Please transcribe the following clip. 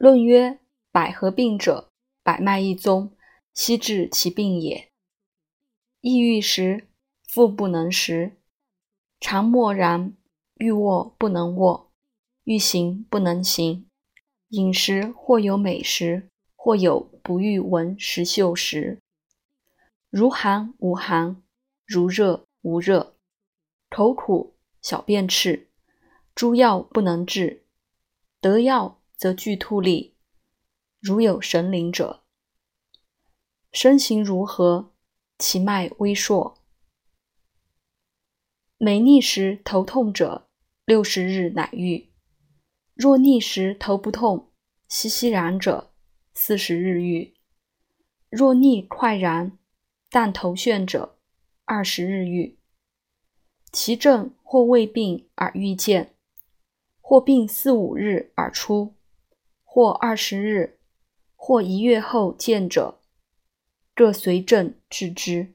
论曰：百合病者，百脉一宗，悉治其病也。抑郁时，腹不能食，常默然，欲卧不能卧，欲行不能行。饮食或有美食，或有不欲闻食嗅食，如寒无寒，如热无热，口苦，小便赤，诸药不能治，得药则具吐力。如有神灵者，身形如何？其脉微硕。每逆时头痛者，六十日乃愈；若逆时头不痛，熙熙然者，四十日愈；若逆快然，但头眩者，二十日愈。其症或未病而愈见，或病四五日而出，或二十日，或一月后见者。各随症治之。